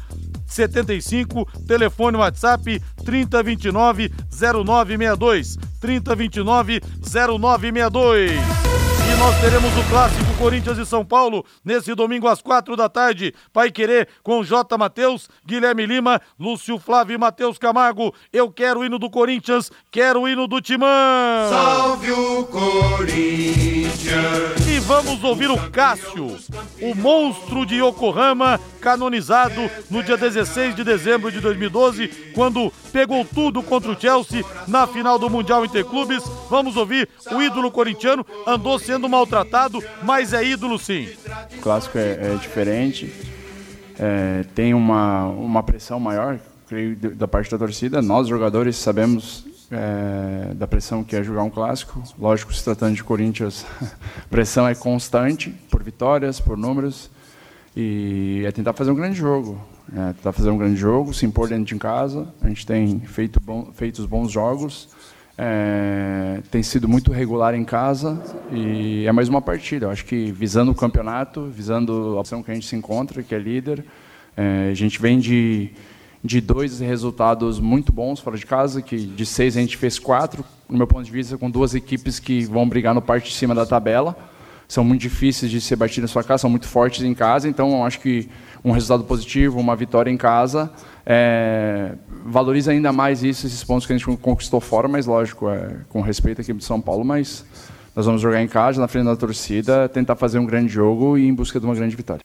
75, telefone WhatsApp 3029 0962. 3029 0962. Nós teremos o clássico Corinthians e São Paulo nesse domingo às quatro da tarde. Pai Querer com J. Matheus, Guilherme Lima, Lúcio Flávio e Matheus Camargo. Eu quero o hino do Corinthians, quero o hino do Timão. Salve o Corinthians. E vamos ouvir o Cássio, o monstro de Yokohama, canonizado no dia 16 de dezembro de 2012, quando pegou tudo contra o Chelsea na final do Mundial Interclubes. Vamos ouvir o ídolo corintiano, andou sendo maltratado, mas é ídolo sim. O clássico é, é diferente, é, tem uma, uma pressão maior, creio, da parte da torcida. Nós, jogadores, sabemos é, da pressão que é jogar um clássico. Lógico, se tratando de Corinthians, pressão é constante, por vitórias, por números. E é tentar fazer um grande jogo. É, tentar fazer um grande jogo, se impor dentro de casa. A gente tem feito, bom, feito os bons jogos. É, tem sido muito regular em casa e é mais uma partida. Eu acho que visando o campeonato, visando a opção que a gente se encontra, que é líder, é, a gente vem de, de dois resultados muito bons fora de casa, que de seis a gente fez quatro, no meu ponto de vista, com duas equipes que vão brigar no parte de cima da tabela. São muito difíceis de ser batidas na sua casa, são muito fortes em casa, então acho que um resultado positivo, uma vitória em casa, é, valoriza ainda mais isso, esses pontos que a gente conquistou fora, mas lógico, é, com respeito à equipe de São Paulo, mas nós vamos jogar em casa, na frente da torcida, tentar fazer um grande jogo e em busca de uma grande vitória.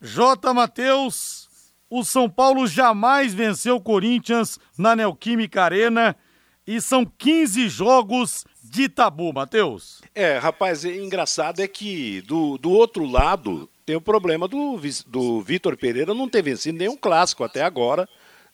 J. Matheus, o São Paulo jamais venceu o Corinthians na Neoquímica Arena e são 15 jogos de tabu, Matheus. É, rapaz, é engraçado é que do, do outro lado tem o problema do, do Vitor Pereira não ter vencido nenhum clássico até agora,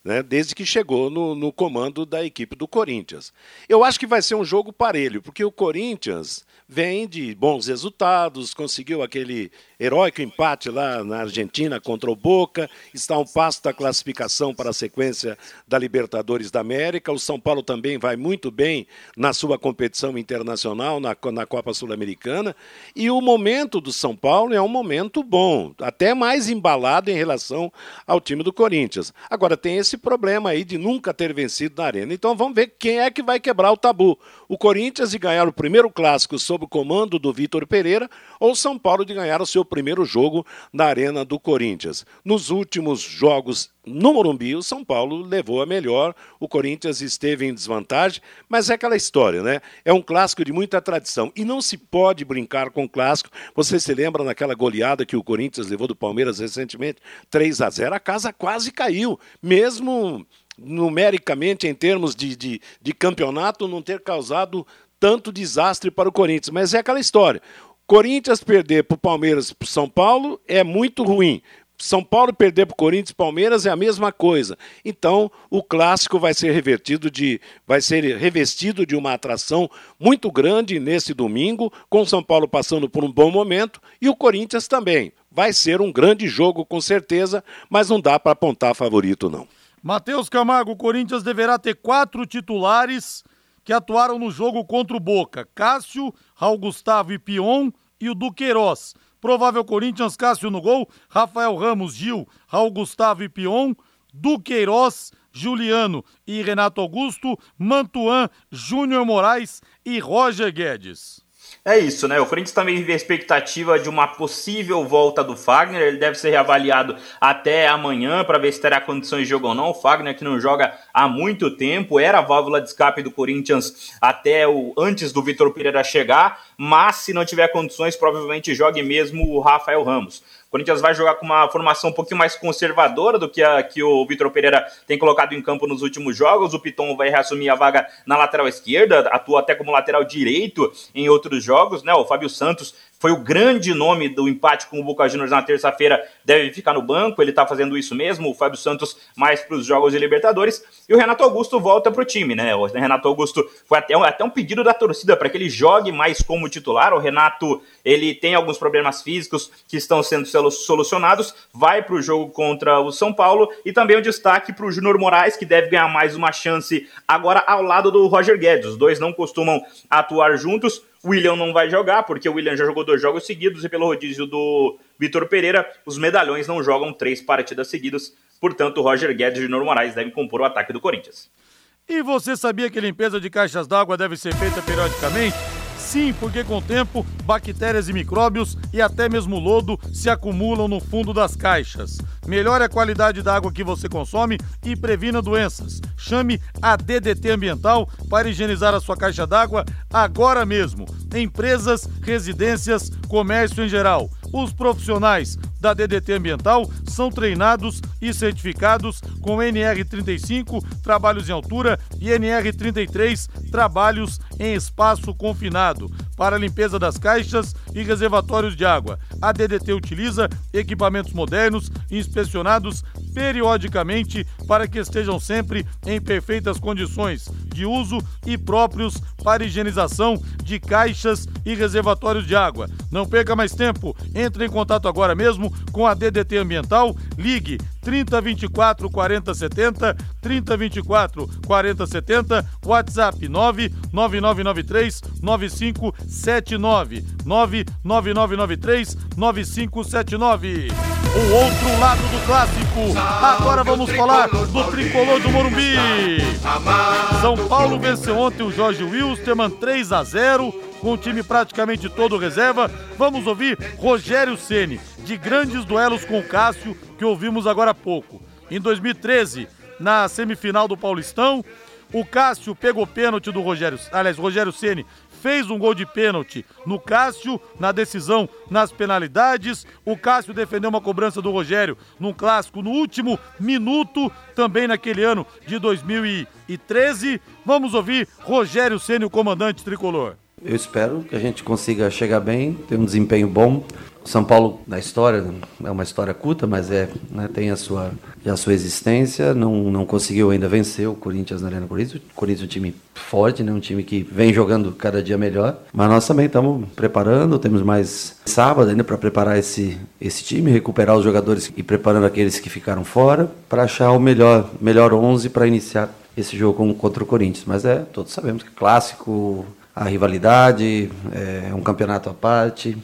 né, desde que chegou no, no comando da equipe do Corinthians. Eu acho que vai ser um jogo parelho, porque o Corinthians vem de bons resultados, conseguiu aquele heróico empate lá na Argentina contra o Boca, está um passo da classificação para a sequência da Libertadores da América. O São Paulo também vai muito bem na sua competição internacional, na, na Copa Sul-Americana. E o momento do São Paulo é um momento bom, até mais embalado em relação ao time do Corinthians. Agora, tem esse problema aí de nunca ter vencido na Arena. Então vamos ver quem é que vai quebrar o tabu. O Corinthians e ganhar o primeiro clássico sob o comando do Vitor Pereira ou São Paulo de ganhar o seu primeiro jogo na Arena do Corinthians. Nos últimos jogos no Morumbi, o São Paulo levou a melhor, o Corinthians esteve em desvantagem, mas é aquela história, né? É um clássico de muita tradição e não se pode brincar com o clássico. Você se lembra naquela goleada que o Corinthians levou do Palmeiras recentemente? 3 a 0 a casa quase caiu, mesmo numericamente, em termos de, de, de campeonato, não ter causado tanto desastre para o Corinthians. Mas é aquela história. Corinthians perder para o Palmeiras e para São Paulo é muito ruim. São Paulo perder para o Corinthians e Palmeiras é a mesma coisa. Então, o clássico vai ser revertido de, vai ser revestido de uma atração muito grande nesse domingo, com o São Paulo passando por um bom momento e o Corinthians também. Vai ser um grande jogo com certeza, mas não dá para apontar favorito não. Matheus Camargo, o Corinthians deverá ter quatro titulares que atuaram no jogo contra o Boca: Cássio, Raul Gustavo e Pion e o Duqueiroz. Provável Corinthians, Cássio no gol, Rafael Ramos, Gil, Raul Gustavo e Pion, Duqueiroz, Juliano e Renato Augusto, Mantuan, Júnior Moraes e Roger Guedes. É isso, né? O Corinthians também vive a expectativa de uma possível volta do Fagner. Ele deve ser reavaliado até amanhã para ver se terá condições de jogo ou não. O Fagner, que não joga há muito tempo, era a válvula de escape do Corinthians até o antes do Vitor Pereira chegar. Mas se não tiver condições, provavelmente jogue mesmo o Rafael Ramos. Corinthians vai jogar com uma formação um pouquinho mais conservadora do que a que o Vitor Pereira tem colocado em campo nos últimos jogos. O Piton vai reassumir a vaga na lateral esquerda, atua até como lateral direito em outros jogos, né? O Fábio Santos foi o grande nome do empate com o Boca Juniors na terça-feira, deve ficar no banco, ele está fazendo isso mesmo, o Fábio Santos mais para os jogos de Libertadores, e o Renato Augusto volta para o time, né? O Renato Augusto foi até um, até um pedido da torcida para que ele jogue mais como titular, o Renato, ele tem alguns problemas físicos que estão sendo solucionados, vai para o jogo contra o São Paulo, e também o um destaque para o Júnior Moraes, que deve ganhar mais uma chance agora ao lado do Roger Guedes, os dois não costumam atuar juntos, William não vai jogar, porque o William já jogou dois jogos seguidos e pelo rodízio do Vitor Pereira, os medalhões não jogam três partidas seguidas. Portanto, Roger Guedes e Junior Moraes devem compor o ataque do Corinthians. E você sabia que limpeza de caixas d'água deve ser feita periodicamente? Sim, porque com o tempo, bactérias e micróbios e até mesmo lodo se acumulam no fundo das caixas. Melhore a qualidade da água que você consome e previna doenças. Chame a DDT Ambiental para higienizar a sua caixa d'água agora mesmo. Empresas, residências, comércio em geral. Os profissionais da DDT Ambiental são treinados e certificados com NR35, trabalhos em altura, e NR33, trabalhos em espaço confinado, para limpeza das caixas e reservatórios de água. A DDT utiliza equipamentos modernos inspecionados periodicamente para que estejam sempre em perfeitas condições de uso e próprios para higienização de caixas e reservatórios de água. Não perca mais tempo, entre em contato agora mesmo com a DDT Ambiental, ligue 3024 4070, 3024 4070, WhatsApp 99993 9579, 99993 9579. O outro lado do clássico. Agora vamos falar do tricolor do Morumbi. São Paulo venceu ontem o Jorge Wilstermann 3 a 0 com o time praticamente todo reserva. Vamos ouvir Rogério Ceni de grandes duelos com o Cássio que ouvimos agora há pouco. Em 2013, na semifinal do Paulistão, o Cássio pegou pênalti do Rogério, aliás, Rogério Ceni fez um gol de pênalti no Cássio, na decisão, nas penalidades. O Cássio defendeu uma cobrança do Rogério num clássico no último minuto, também naquele ano de 2013. Vamos ouvir Rogério Ceni, o comandante tricolor. Eu espero que a gente consiga chegar bem, ter um desempenho bom. São Paulo, na história, é uma história curta, mas é, né, tem a sua, a sua existência. Não, não conseguiu ainda vencer o Corinthians na Arena Corinthians. O Corinthians é um time forte, né, um time que vem jogando cada dia melhor. Mas nós também estamos preparando, temos mais sábado ainda para preparar esse, esse time, recuperar os jogadores e preparando aqueles que ficaram fora, para achar o melhor, melhor 11 para iniciar esse jogo contra o Corinthians. Mas é, todos sabemos que clássico, a rivalidade, é um campeonato à parte,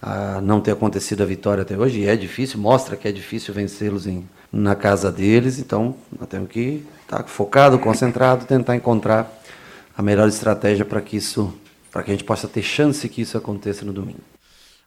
a não ter acontecido a vitória até hoje, e é difícil, mostra que é difícil vencê-los na casa deles, então nós temos que estar focado, concentrado, tentar encontrar a melhor estratégia para que isso para que a gente possa ter chance que isso aconteça no domingo.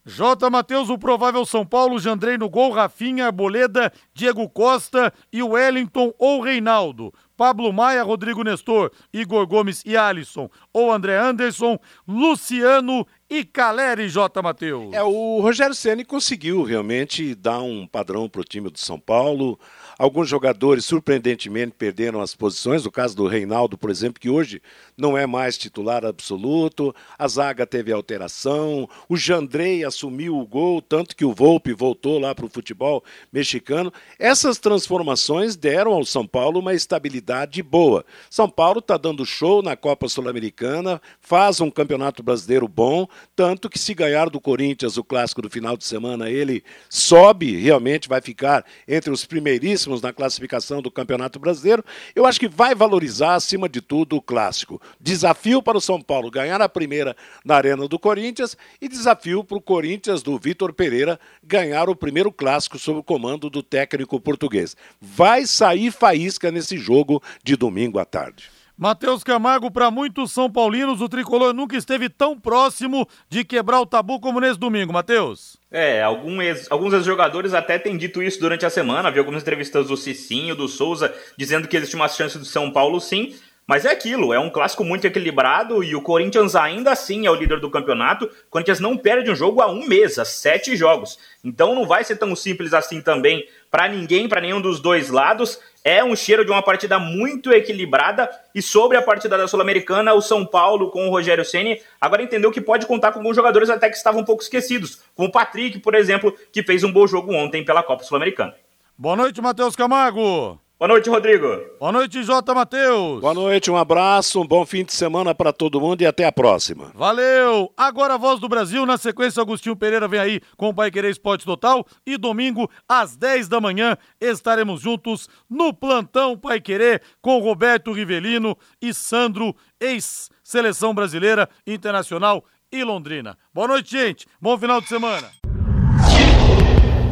J. Matheus, o provável São Paulo, Jandrei no gol, Rafinha, Arboleda, Diego Costa e Wellington ou Reinaldo. Pablo Maia, Rodrigo Nestor, Igor Gomes e Alisson, ou André Anderson, Luciano e Caleri J. Matheus. É, o Rogério Ceni conseguiu realmente dar um padrão para o time do São Paulo. Alguns jogadores, surpreendentemente, perderam as posições. O caso do Reinaldo, por exemplo, que hoje não é mais titular absoluto. A zaga teve alteração. O Jandrei assumiu o gol, tanto que o Volpe voltou lá para o futebol mexicano. Essas transformações deram ao São Paulo uma estabilidade boa. São Paulo está dando show na Copa Sul-Americana, faz um campeonato brasileiro bom, tanto que se ganhar do Corinthians o clássico do final de semana, ele sobe, realmente vai ficar entre os primeiríssimos na classificação do Campeonato Brasileiro, eu acho que vai valorizar, acima de tudo, o clássico. Desafio para o São Paulo ganhar a primeira na Arena do Corinthians e desafio para o Corinthians do Vitor Pereira ganhar o primeiro clássico sob o comando do técnico português. Vai sair faísca nesse jogo de domingo à tarde. Matheus Camargo, para muitos São Paulinos, o tricolor nunca esteve tão próximo de quebrar o tabu como nesse domingo, Matheus. É, alguns ex-jogadores até têm dito isso durante a semana. Vi algumas entrevistas do Cicinho, do Souza, dizendo que existe uma chance do São Paulo sim. Mas é aquilo, é um clássico muito equilibrado e o Corinthians ainda assim é o líder do campeonato. O Corinthians não perde um jogo há um mês, há sete jogos. Então não vai ser tão simples assim também para ninguém, para nenhum dos dois lados. É um cheiro de uma partida muito equilibrada. E sobre a partida da Sul-Americana, o São Paulo com o Rogério Ceni agora entendeu que pode contar com alguns jogadores até que estavam um pouco esquecidos, como o Patrick, por exemplo, que fez um bom jogo ontem pela Copa Sul-Americana. Boa noite, Matheus Camargo. Boa noite, Rodrigo. Boa noite, Jota Matheus. Boa noite, um abraço, um bom fim de semana para todo mundo e até a próxima. Valeu! Agora a voz do Brasil, na sequência, Agostinho Pereira vem aí com o Pai Querer Esporte Total e domingo, às 10 da manhã, estaremos juntos no Plantão Pai Querer com Roberto Rivelino e Sandro, ex-seleção brasileira, internacional e Londrina. Boa noite, gente. Bom final de semana.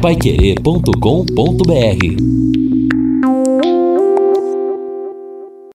Paiquerê.com.br